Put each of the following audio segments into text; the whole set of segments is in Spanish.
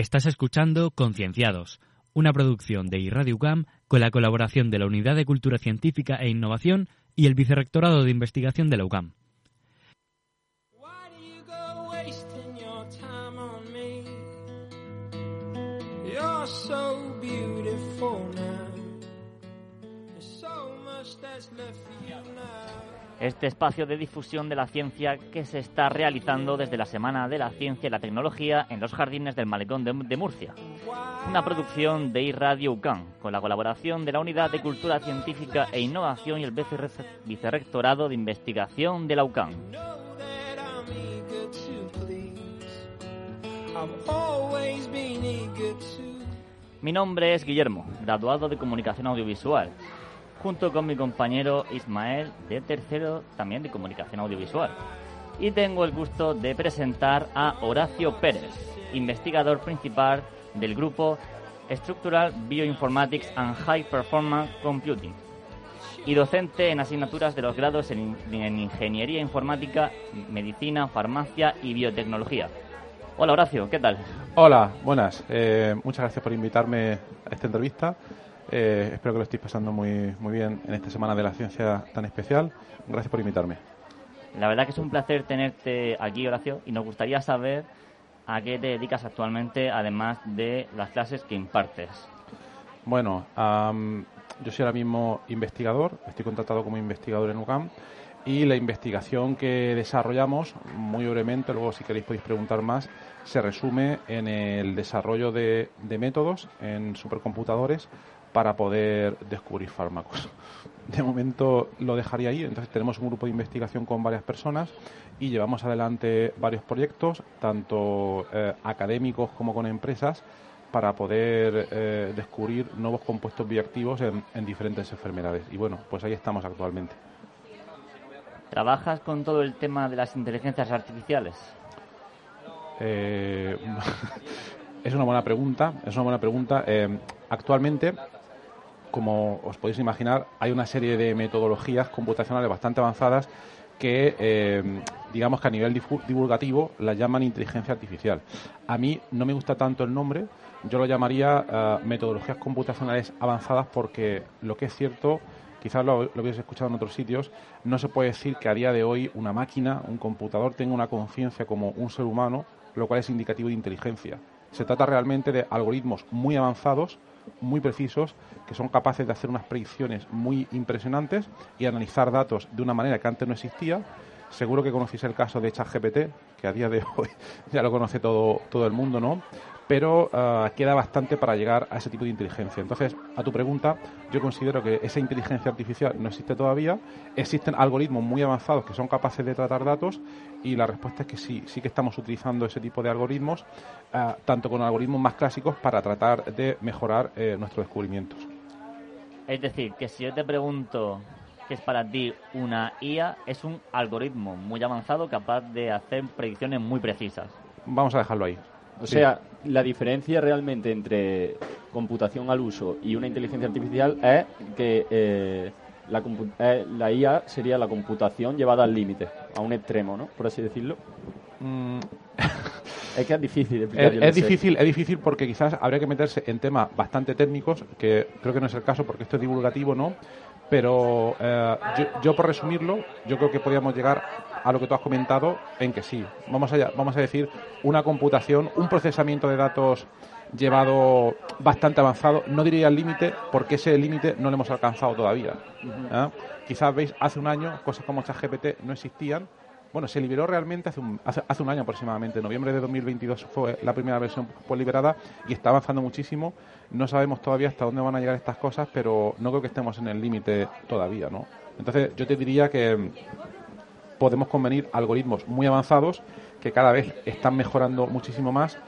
Estás escuchando Concienciados, una producción de iRadio UCAM con la colaboración de la Unidad de Cultura Científica e Innovación y el Vicerrectorado de Investigación de la UCAM. Este espacio de difusión de la ciencia que se está realizando desde la Semana de la Ciencia y la Tecnología en los jardines del Malecón de, Murcia. Una producción de iRadio UCAN, con la colaboración de la Unidad de Cultura Científica e Innovación y el Vicerrectorado de Investigación de la UCAN. Mi nombre es Guillermo, graduado de Comunicación Audiovisual junto con mi compañero Ismael de tercero también de comunicación audiovisual. Y tengo el gusto de presentar a Horacio Pérez, investigador principal del grupo Structural Bioinformatics and High Performance Computing y docente en asignaturas de los grados en, Ingeniería Informática, Medicina, Farmacia y Biotecnología. Hola Horacio, ¿qué tal? Hola, buenas. Eh, muchas gracias por invitarme a esta entrevista. Eh, espero que lo estéis pasando muy, muy bien en esta semana de la ciencia tan especial. Gracias por invitarme. La verdad que es un placer tenerte aquí, Horacio, y nos gustaría saber a qué te dedicas actualmente, además de las clases que impartes. Bueno, yo soy ahora mismo investigador, estoy contratado como investigador en UCAM y la investigación que desarrollamos, muy brevemente, luego si queréis podéis preguntar más, se resume en el desarrollo de métodos en supercomputadores para poder descubrir fármacos. De momento lo dejaría ahí, entonces tenemos un grupo de investigación con varias personas y llevamos adelante varios proyectos, tanto eh, académicos como con empresas, para poder eh, descubrir nuevos compuestos bioactivos en, diferentes enfermedades. Y bueno, pues ahí estamos actualmente. ¿Trabajas con todo el tema de las inteligencias artificiales? Eh, es una buena pregunta. Es una buena pregunta. actualmente como os podéis imaginar, hay una serie de metodologías computacionales bastante avanzadas que, eh, digamos que a nivel divulgativo, las llaman inteligencia artificial. A mí no me gusta tanto el nombre, yo lo llamaría eh, metodologías computacionales avanzadas porque lo que es cierto, quizás lo, lo habéis escuchado en otros sitios, no se puede decir que a día de hoy una máquina, un computador, tenga una conciencia como un ser humano, lo cual es indicativo de inteligencia. Se trata realmente de algoritmos muy avanzados muy precisos que son capaces de hacer unas predicciones muy impresionantes y analizar datos de una manera que antes no existía. Seguro que conocéis el caso de ChatGPT, que a día de hoy ya lo conoce todo, todo el mundo, ¿no? Pero ah, queda bastante para llegar a ese tipo de inteligencia. Entonces, a tu pregunta, yo considero que esa inteligencia artificial no existe todavía. Existen algoritmos muy avanzados que son capaces de tratar datos y la respuesta es que sí, sí que estamos utilizando ese tipo de algoritmos, ah, tanto con algoritmos más clásicos para tratar de mejorar eh, nuestros descubrimientos. Es decir, que si yo te pregunto qué es para ti una IA, es un algoritmo muy avanzado capaz de hacer predicciones muy precisas. Vamos a dejarlo ahí. O sea, la diferencia realmente entre computación al uso y una inteligencia artificial es que eh, la, eh, la, IA sería la computación llevada al límite, a un extremo, ¿no? Por así decirlo. Mm. es que es difícil explicar. Es, es difícil, es difícil porque quizás habría que meterse en temas bastante técnicos, que creo que no es el caso porque esto es divulgativo, ¿no? Pero eh, yo, por resumirlo, yo creo que podríamos llegar a lo que tú has comentado en que sí. Vamos a, vamos a decir una computación, un procesamiento de datos llevado bastante avanzado. No diría el límite, porque ese límite no lo hemos alcanzado todavía. ¿eh? Quizás veis, hace un año cosas como ChatGPT no existían bueno, se liberó realmente hace un, hace, un año aproximadamente. En noviembre de 2022 fue la primera versión pues, liberada y está avanzando muchísimo. No sabemos todavía hasta dónde van a llegar estas cosas, pero no creo que estemos en el límite todavía, ¿no? Entonces, yo te diría que podemos convenir algoritmos muy avanzados que cada vez están mejorando muchísimo más.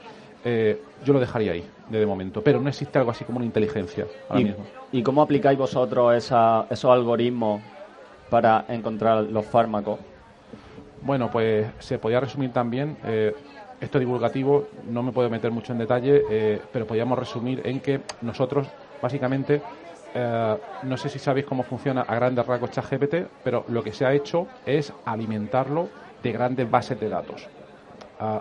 Eh, yo lo dejaría ahí, de momento. Pero no existe algo así como una inteligencia ahora ¿Y, mismo. ¿Y cómo aplicáis vosotros esos algoritmos para encontrar los fármacos? Bueno, pues se podía resumir también, eh, esto divulgativo, no me puedo meter mucho en detalle, eh, pero podríamos resumir en que nosotros, básicamente, eh, no sé si sabéis cómo funciona a grandes rasgos ChatGPT, pero lo que se ha hecho es alimentarlo de grandes bases de datos.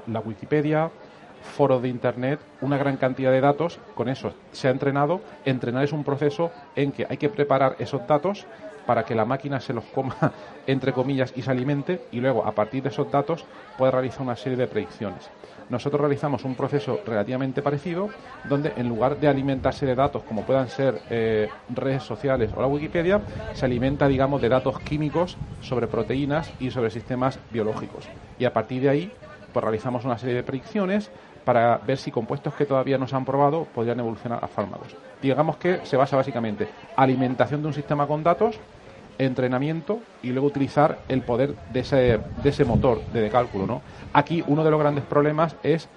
la Wikipedia, foros de Internet, una gran cantidad de datos, con eso se ha entrenado. Entrenar es un proceso en que hay que preparar esos datos para que la máquina se los coma, entre comillas, y se alimente, y luego, a partir de esos datos, puede realizar una serie de predicciones. Nosotros realizamos un proceso relativamente parecido, donde en lugar de alimentarse de datos como puedan ser eh, redes sociales o la Wikipedia, se alimenta, digamos, de datos químicos sobre proteínas y sobre sistemas biológicos. Y a partir de ahí, pues realizamos una serie de predicciones para ver si compuestos que todavía no se han probado podrían evolucionar a fármacos. Digamos que se basa básicamente alimentación de un sistema con datos, entrenamiento y luego utilizar el poder de ese, de ese motor de cálculo. ¿no? Aquí uno de los grandes problemas es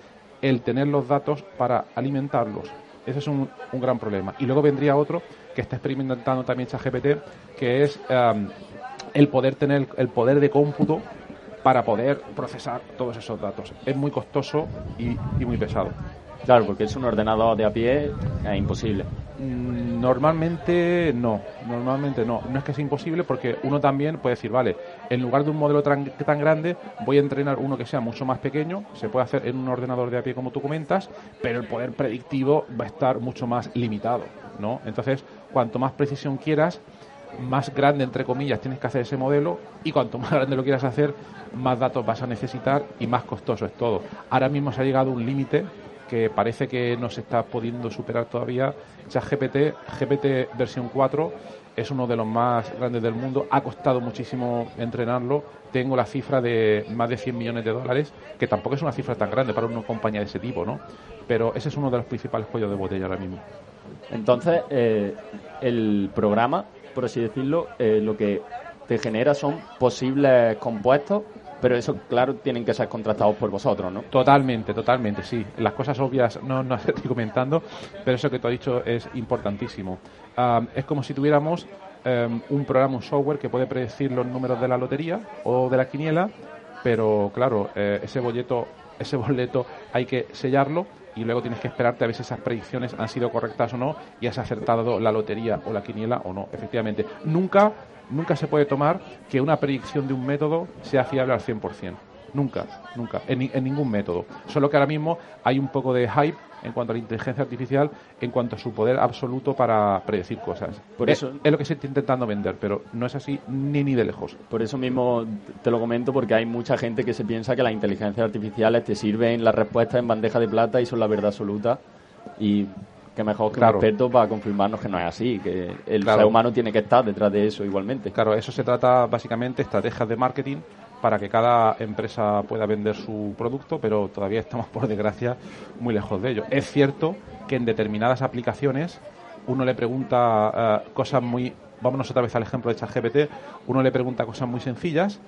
el tener los datos para alimentarlos. Ese es un, un gran problema. Y luego vendría otro que está experimentando también ChatGPT, que es um, el poder tener el poder de cómputo para poder procesar todos esos datos. Es muy costoso y, y muy pesado. Claro, porque es un ordenador de a pie, es imposible. Mm, Normalmente no, normalmente no. No es que sea imposible porque uno también puede decir, vale, en lugar de un modelo tan, tan grande, voy a entrenar uno que sea mucho más pequeño, se puede hacer en un ordenador de a pie como tú comentas, pero el poder predictivo va a estar mucho más limitado, ¿no? Entonces, cuanto más precisión quieras, más grande, entre comillas, tienes que hacer ese modelo y cuanto más grande lo quieras hacer, más datos vas a necesitar y más costoso es todo. Ahora mismo se ha llegado a un límite que parece que no se está pudiendo superar todavía. ChatGPT, GPT versión 4, es uno de los más grandes del mundo. Ha costado muchísimo entrenarlo. Tengo la cifra de más de 100 millones de dólares, que tampoco es una cifra tan grande para una compañía de ese tipo, ¿no? Pero ese es uno de los principales cuellos de botella ahora mismo. Entonces, eh, el programa, por así decirlo, eh, lo que te genera son posibles compuestos, pero eso, claro, tienen que ser contratados por vosotros, ¿no? Totalmente, totalmente, sí. Las cosas obvias no, no estoy comentando, pero eso que tú has dicho es importantísimo. Ah, es como si tuviéramos em, un programa, un software que puede predecir los números de la lotería o de la quiniela, pero claro, eh, ese boleto, ese boleto hay que sellarlo y luego tienes que esperarte a ver si esas predicciones han sido correctas o no y has acertado la lotería o la quiniela o no. Efectivamente, nunca, nunca se puede tomar que una predicción de un método sea fiable al 100%. Nunca, nunca, en, en ningún método. Solo que ahora mismo hay un poco de hype en cuanto a la inteligencia artificial, en cuanto a su poder absoluto para predecir cosas. Por Es- eso- es lo que se está intentando vender, pero no es así ni ni de lejos. Por eso mismo te lo comento, porque hay mucha gente que se piensa que las inteligencias artificiales te sirven las respuestas en bandeja de plata y son la verdad absoluta. Y que mejor que Claro. un experto para confirmarnos que no es así, que el Claro. ser humano tiene que estar detrás de eso igualmente. Claro, eso se trata básicamente estrategias de marketing para que cada empresa pueda vender su producto, pero todavía estamos, por desgracia, muy lejos de ello. Es cierto que en determinadas aplicaciones uno le pregunta eh, cosas muy... Vámonos otra vez al ejemplo de ChatGPT. Uno le pregunta cosas muy sencillas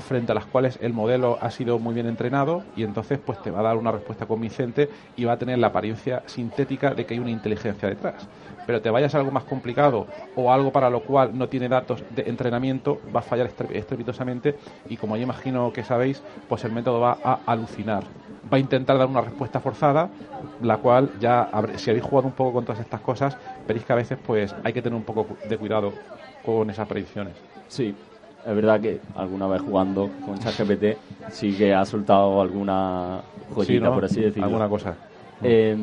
frente a las cuales el modelo ha sido muy bien entrenado y entonces pues te va a dar una respuesta convincente y va a tener la apariencia sintética de que hay una inteligencia detrás. Pero te vayas a algo más complicado o algo para lo cual no tiene datos de entrenamiento, va a fallar estre- estrepitosamente y como yo imagino que sabéis, pues el método va a alucinar. Va a intentar dar una respuesta forzada, la cual ya, si habéis jugado un poco con todas estas cosas, veréis que a veces pues hay que tener un poco de cuidado con esas predicciones. Sí, es verdad que alguna vez jugando con ChatGPT sí que ha soltado alguna joyita, Sí, ¿no? por así decirlo. Alguna cosa. Eh,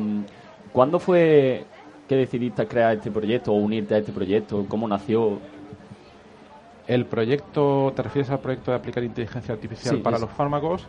¿Cuándo fue que decidiste crear este proyecto o unirte a este proyecto? ¿Cómo nació? El proyecto, ¿te refieres al proyecto de aplicar inteligencia artificial Sí, para es- los fármacos?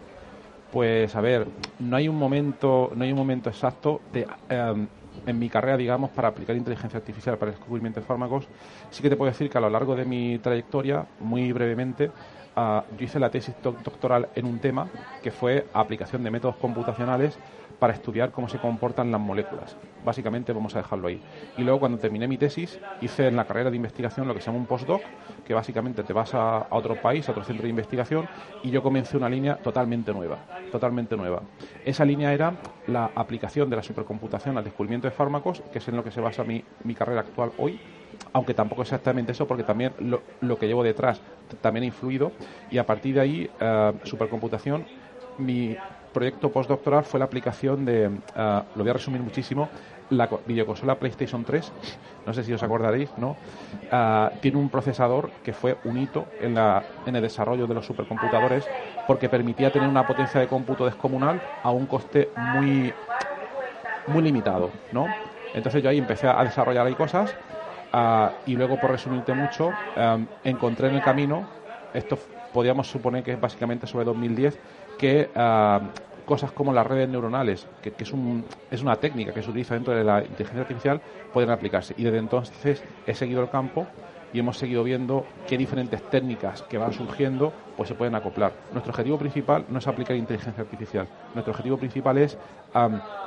Pues a ver, no hay un momento, no hay un momento exacto de, em, en mi carrera, digamos, para aplicar inteligencia artificial para el descubrimiento de fármacos. Sí que te puedo decir que a lo largo de mi trayectoria, muy brevemente, ah, yo hice la tesis doc- doctoral en un tema que fue aplicación de métodos computacionales para estudiar cómo se comportan las moléculas. Básicamente vamos a dejarlo ahí. Y luego cuando terminé mi tesis hice en la carrera de investigación lo que se llama un postdoc, que básicamente te vas a, otro país, a otro centro de investigación, y yo comencé una línea totalmente nueva, totalmente nueva. Esa línea era la aplicación de la supercomputación al descubrimiento de fármacos, que es en lo que se basa mi, mi carrera actual hoy, aunque tampoco exactamente eso, porque también lo, que llevo detrás también ha influido, y a partir de ahí, eh, supercomputación, mi proyecto postdoctoral fue la aplicación de, ah, lo voy a resumir muchísimo, la co- videoconsola PlayStation 3, no sé si os acordaréis, ¿no? Ah, tiene un procesador que fue un hito en, la, en el desarrollo de los supercomputadores porque permitía tener una potencia de cómputo descomunal a un coste muy, muy limitado, ¿no? Entonces yo ahí empecé a desarrollar ahí cosas ah, y luego, por resumirte mucho, em, encontré en el camino, esto podríamos suponer que es básicamente sobre 2010, que ah, cosas como las redes neuronales, que, es, un, es una técnica que se utiliza dentro de la inteligencia artificial, pueden aplicarse. Y desde entonces he seguido el campo y hemos seguido viendo qué diferentes técnicas que van surgiendo pues se pueden acoplar. Nuestro objetivo principal no es aplicar inteligencia artificial. Nuestro objetivo principal es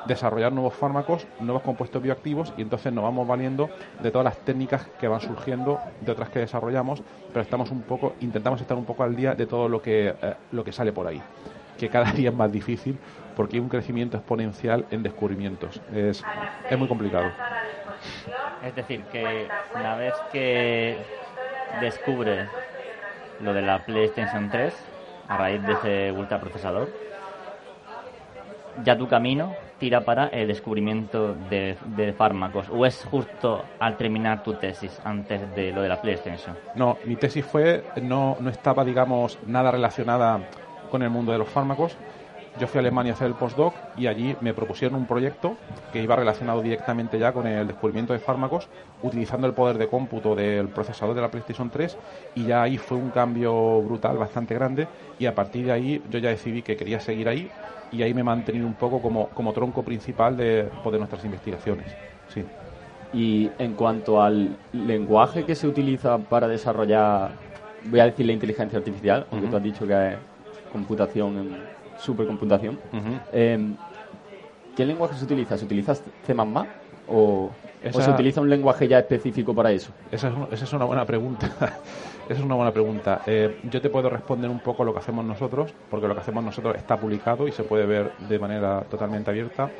desarrollar nuevos fármacos, nuevos compuestos bioactivos y entonces nos vamos valiendo de todas las técnicas que van surgiendo, de otras que desarrollamos, pero estamos un poco intentamos estar un poco al día de todo lo que eh, lo que sale por ahí que cada día es más difícil porque hay un crecimiento exponencial en descubrimientos. Es, es muy complicado. Es decir, que una vez que descubre lo de la PlayStation 3, a raíz de ese ultraprocesador, ya tu camino tira para el descubrimiento de, de, fármacos o es justo al terminar tu tesis antes de lo de la PlayStation? No, mi tesis fue no, no estaba digamos nada relacionada con el mundo de los fármacos. Yo fui a Alemania a hacer el postdoc y allí me propusieron un proyecto que iba relacionado directamente ya con el descubrimiento de fármacos, utilizando el poder de cómputo del procesador de la PlayStation 3 y ya ahí fue un cambio brutal, bastante grande y a partir de ahí yo ya decidí que quería seguir ahí y ahí me he mantenido un poco como, como tronco principal de, pues, de nuestras investigaciones. Sí. Y en cuanto al lenguaje que se utiliza para desarrollar, voy a decir la inteligencia artificial, aunque tú has dicho que computación, en supercomputación. Em, ¿Qué lenguaje se utiliza? ¿Se utiliza C++ o, o se utiliza un lenguaje ya específico para eso? Esa es, una buena pregunta. esa es una buena pregunta. Eh, yo te puedo responder un poco lo que hacemos nosotros, porque lo que hacemos nosotros está publicado y se puede ver de manera totalmente abierta.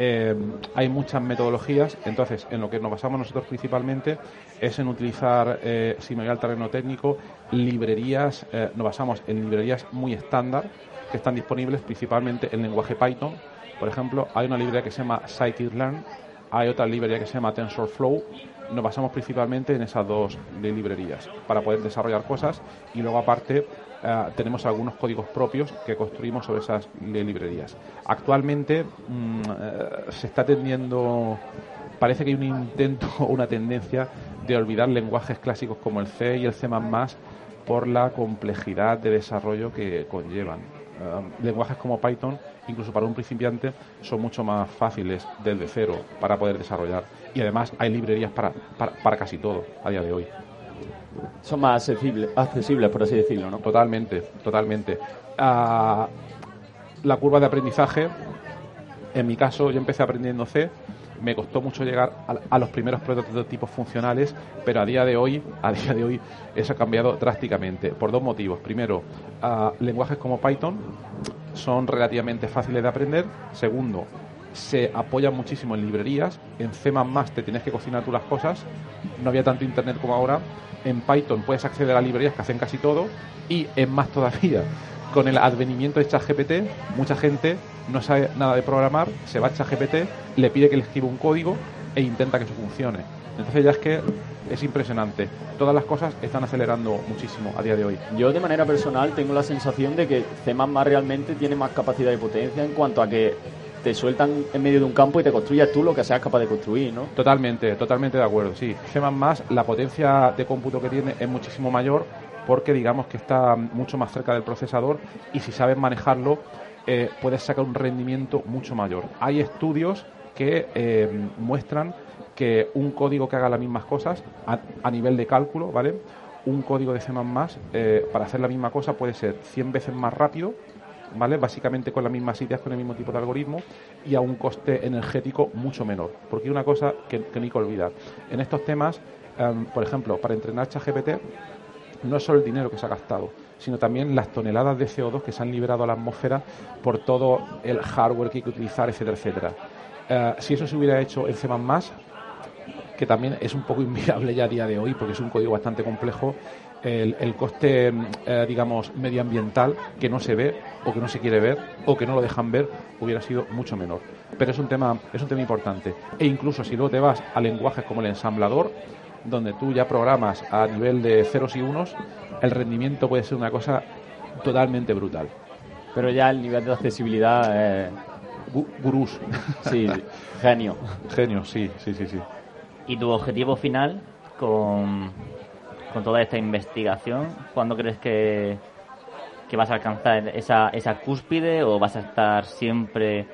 Eh, hay muchas metodologías, entonces en lo que nos basamos nosotros principalmente es en utilizar, eh, si me voy al terreno técnico, librerías, eh, nos basamos en librerías muy estándar que están disponibles principalmente en lenguaje Python. Por ejemplo, hay una librería que se llama scikit-learn, hay otra librería que se llama TensorFlow. Nos basamos principalmente en esas dos librerías para poder desarrollar cosas y luego aparte eh, tenemos algunos códigos propios que construimos sobre esas librerías. Actualmente mm, eh, se está tendiendo, parece que hay un intento o una tendencia de olvidar lenguajes clásicos como el C y el C++ por la complejidad de desarrollo que conllevan. Eh, lenguajes como Python, incluso para un principiante, son mucho más fáciles desde cero para poder desarrollar. Y además hay librerías para, para casi todo a día de hoy son más accesibles, por así decirlo, ¿no? Totalmente, totalmente. Ah, la curva de aprendizaje, en mi caso, yo empecé aprendiendo C, me costó mucho llegar a, los primeros prototipos funcionales, pero a día de hoy, a día de hoy, eso ha cambiado drásticamente por dos motivos. Primero, ah, lenguajes como Python son relativamente fáciles de aprender. Segundo, se apoyan muchísimo en librerías. En C++ te tienes que cocinar tú las cosas. No había tanto internet como ahora en Python puedes acceder a librerías que hacen casi todo y en más todavía con el advenimiento de ChatGPT mucha gente no sabe nada de programar se va a ChatGPT le pide que le escriba un código e intenta que eso funcione entonces ya es que es impresionante. Todas las cosas están acelerando muchísimo a día de hoy. Yo de manera personal tengo la sensación de que C++ realmente tiene más capacidad de potencia en cuanto a que te sueltan en medio de un campo y te construyas tú lo que seas capaz de construir, ¿no? Totalmente, totalmente de acuerdo, sí. C++, la potencia de cómputo que tiene es muchísimo mayor porque digamos que está mucho más cerca del procesador y si sabes manejarlo eh, puedes sacar un rendimiento mucho mayor. Hay estudios que eh, muestran que un código que haga las mismas cosas a, nivel de cálculo, ¿vale? Un código de C++ eh, para hacer la misma cosa puede ser 100 veces más rápido ¿vale? Básicamente con las mismas ideas, con el mismo tipo de algoritmo y a un coste energético mucho menor. Porque hay una cosa que, que no hay que olvidar. En estos temas, em, por ejemplo, para entrenar ChatGPT, no es solo el dinero que se ha gastado, sino también las toneladas de CO2 que se han liberado a la atmósfera por todo el hardware que hay que utilizar, etcétera, etcétera. Eh, si eso se hubiera hecho en C++, que también es un poco inviable ya a día de hoy, porque es un código bastante complejo, el, coste, eh, digamos, medioambiental que no se ve o que no se quiere ver o que no lo dejan ver hubiera sido mucho menor. Pero es un tema, es un tema importante. E incluso si luego te vas a lenguajes como el ensamblador, donde tú ya programas a nivel de ceros y unos, el rendimiento puede ser una cosa totalmente brutal. Pero ya el nivel de accesibilidad es... Gu- Gurús. Sí, genio. Genios, sí, sí, sí, sí. ¿Y tu objetivo final con, con toda esta investigación? ¿Cuándo crees que, que vas a alcanzar esa, esa cúspide o vas a estar siempre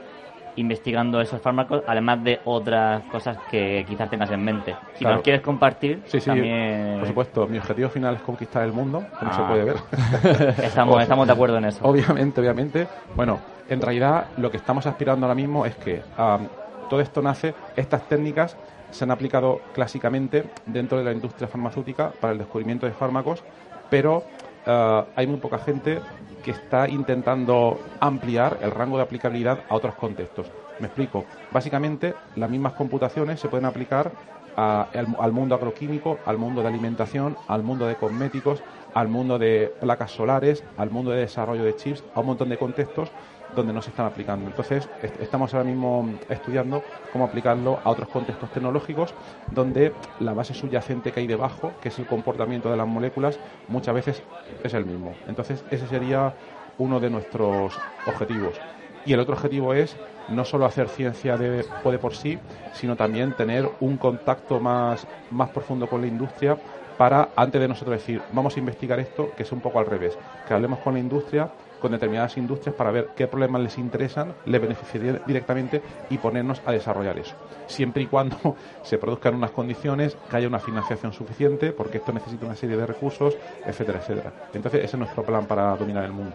investigando esos fármacos, además de otras cosas que quizás tengas en mente? Si Claro. nos quieres compartir, Sí, sí, también por supuesto. Mi objetivo final es conquistar el mundo, como se Ah. puede ver. estamos, estamos de acuerdo en eso. Obviamente, obviamente. Bueno, en realidad lo que estamos aspirando ahora mismo es que am, todo esto nace, estas técnicas se han aplicado clásicamente dentro de la industria farmacéutica para el descubrimiento de fármacos, pero ah, hay muy poca gente que está intentando ampliar el rango de aplicabilidad a otros contextos. Me explico. Básicamente, las mismas computaciones se pueden aplicar a- al mundo agroquímico, al mundo de alimentación, al mundo de cosméticos, al mundo de placas solares, al mundo de desarrollo de chips, a un montón de contextos donde no se están aplicando. Entonces, est- estamos ahora mismo estudiando cómo aplicarlo a otros contextos tecnológicos donde la base subyacente que hay debajo, que es el comportamiento de las moléculas, muchas veces es el mismo. Entonces, ese sería uno de nuestros objetivos. Y el otro objetivo es no solo hacer ciencia de, de por sí, sino también tener un contacto más, más profundo con la industria para, antes de nosotros decir, vamos a investigar esto, que es un poco al revés, que hablemos con la industria, con determinadas industrias para ver qué problemas les interesan, les beneficiaría directamente y ponernos a desarrollar eso. Siempre y cuando se produzcan unas condiciones, que haya una financiación suficiente, porque esto necesita una serie de recursos, etcétera, etcétera. Entonces, ese es nuestro plan para dominar el mundo.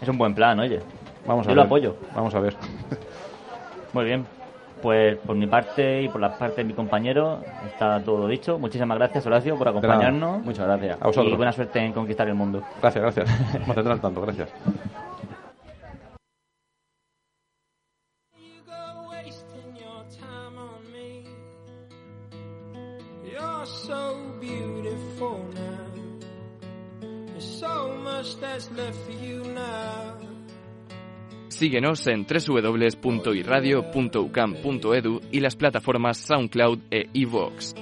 Es un buen plan, oye. Vamos a Yo ver. lo apoyo. Vamos a ver. Muy bien. Pues por mi parte y por la parte de mi compañero está todo dicho. Muchísimas gracias, Horacio, por acompañarnos. Muchas gracias. A vosotros. Y buena suerte en conquistar el mundo. Gracias, gracias. Mantendrán tanto, gracias. You go wasting your time on me. You're so beautiful now. There's so much that's left for you now. Síguenos en www.irradio.ucam.edu y las plataformas SoundCloud e iVoox.